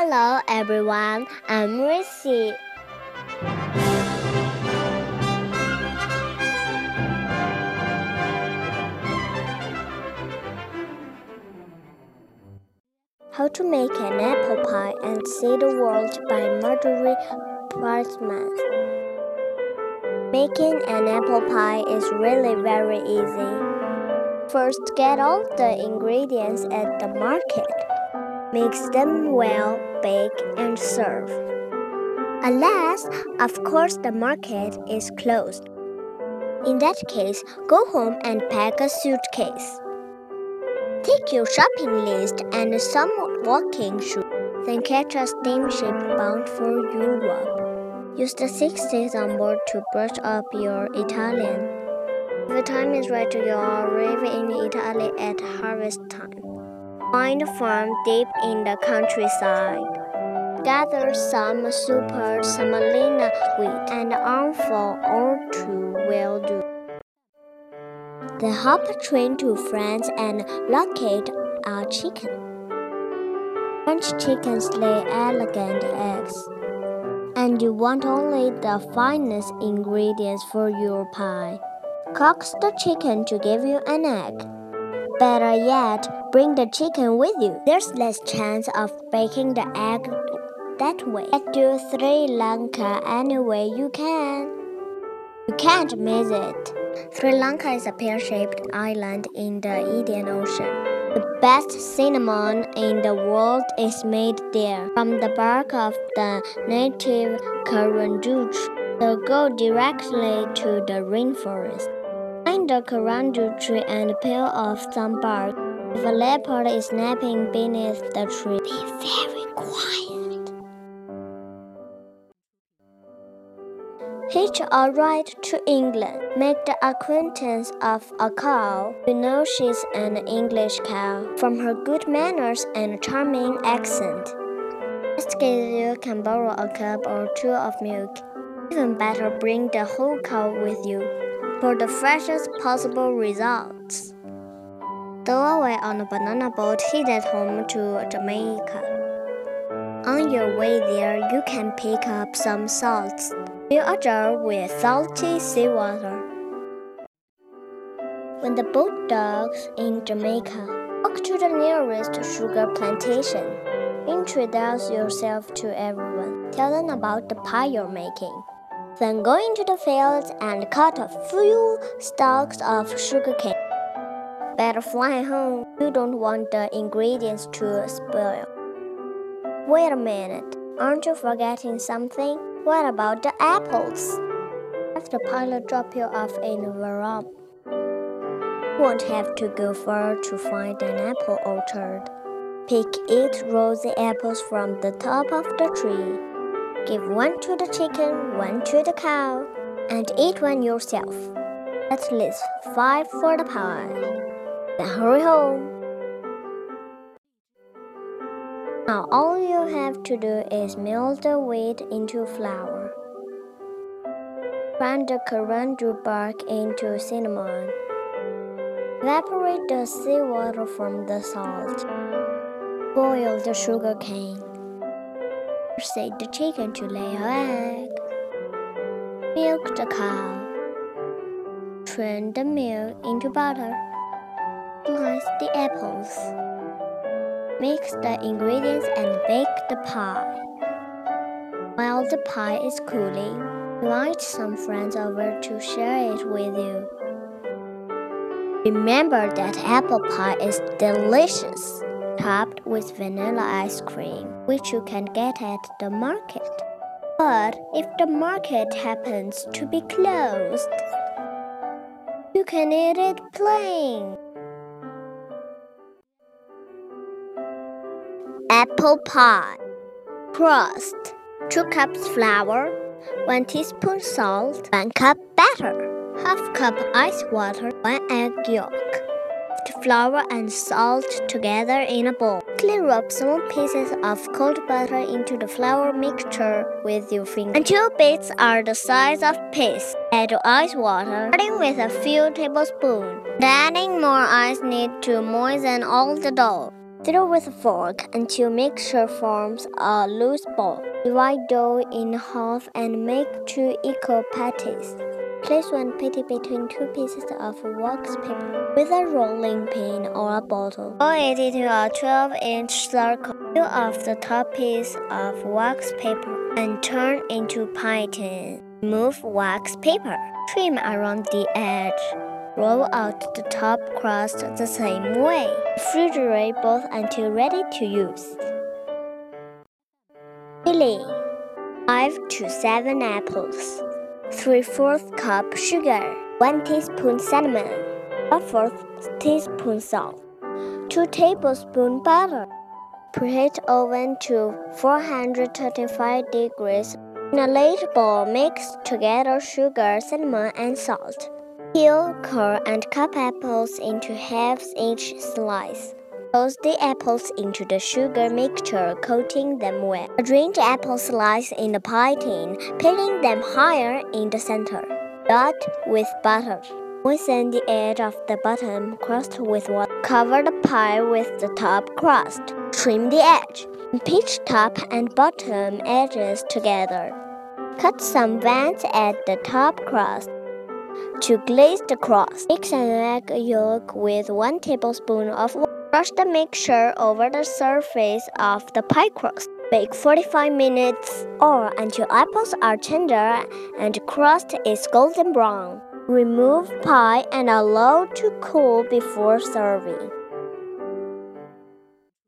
Hello everyone, I'm Rissy. How to make an apple pie and see the world by Marjorie Priceman. Making an apple pie is really very easy. First, get all the ingredients at the market. Mix them well, bake, and serve. Alas, of course, the market is closed. In that case, go home and pack a suitcase. Take your shopping list and some walking shoes, then catch a steamship bound for Europe. Use the six days on board to brush up your Italian. The time is right, you'll arrive in Italy at harvest time. Find a farm deep in the countryside. Gather some super semolina wheat and an armful or two will do. Then hop a train to France and locate a chicken. French chickens lay elegant eggs, and you want only the finest ingredients for your pie. Coax the chicken to give you an egg. Better yet, bring the chicken with you. There's less chance of breaking the egg that way. Get to Sri Lanka any way you can. You can't miss it. Sri Lanka is a pear-shaped island in the Indian Ocean. The best cinnamon in the world is made there from the bark of the native kurundu tree. So go directly to the rainforest. The kurundu tree and peel off some bark. If a leopard is napping beneath the tree, be very quiet. Hitch a ride to England. Make the acquaintance of a cow. You know she's an English cow from her good manners and charming accent. Just you can borrow a cup or two of milk. Even better, bring the whole cow with you for the freshest possible results. Stow away on a banana boat headed home to Jamaica. On your way there, you can pick up some salts. Fill a jar with salty seawater. When the boat docks in Jamaica, walk to the nearest sugar plantation. Introduce yourself to everyone. Tell them about the pie you're making. Then go into the fields and cut a few stalks of sugarcane. Better fly home. You don't want the ingredients to spoil. Wait a minute. Aren't you forgetting something? What about the apples? Have the pilot drop you off in Vermont. Won't have to go far to find an apple orchard. Pick eight rosy apples from the top of the tree. Give one to the chicken, one to the cow, and eat one yourself. At least five for the pie. Then hurry home. Now all you have to do is melt the wheat into flour. Grind the kurundu bark into cinnamon. Evaporate the seawater from the salt. Boil the sugar cane. Set the chicken to lay an egg. Milk the cow. Turn the milk into butter. Slice the apples. Mix the ingredients and bake the pie. While the pie is cooling, invite some friends over to share it with you. Remember that apple pie is delicious, topped with vanilla ice cream, which you can get at the market. But if the market happens to be closed, you can eat it plain. Apple pie. Crust 2 cups flour, 1 teaspoon salt, 1 cup butter half cup ice water, 1 egg yolk. Flour and salt together in a bowl. Clean rub small pieces of cold butter into the flour mixture with your finger until bits are the size of peas. Add ice water, starting with a few tablespoons. Adding more ice need to moisten all the dough. Stir with a fork until mixture forms a loose ball. Divide dough in half and make two equal patties. Place one patty between two pieces of wax paper with a rolling pin or a bottle. Roll it into a 12 inch circle. Peel off the top piece of wax paper and turn into pie tin. Remove wax paper. Trim around the edge. Roll out the top crust the same way. Refrigerate both until ready to use. Filling 5 to 7 apples. 3 4th cup sugar, 1 teaspoon cinnamon, 1 4th teaspoon salt, 2 tablespoon butter. Preheat oven to 435 degrees. In a late bowl, mix together sugar, cinnamon, and salt. Peel, core, and cut apples into halves each slice. Toss the apples into the sugar mixture, coating them well. Arrange apple slices in the pie tin, peeling them higher in the center. Dot with butter. Moisten the edge of the bottom crust with water. Cover the pie with the top crust. Trim the edge. Pinch top and bottom edges together. Cut some vents at the top crust. To glaze the crust, mix an egg yolk with 1 tablespoon of water. Brush the mixture over the surface of the pie crust. Bake 45 minutes or until apples are tender and crust is golden brown. Remove pie and allow to cool before serving.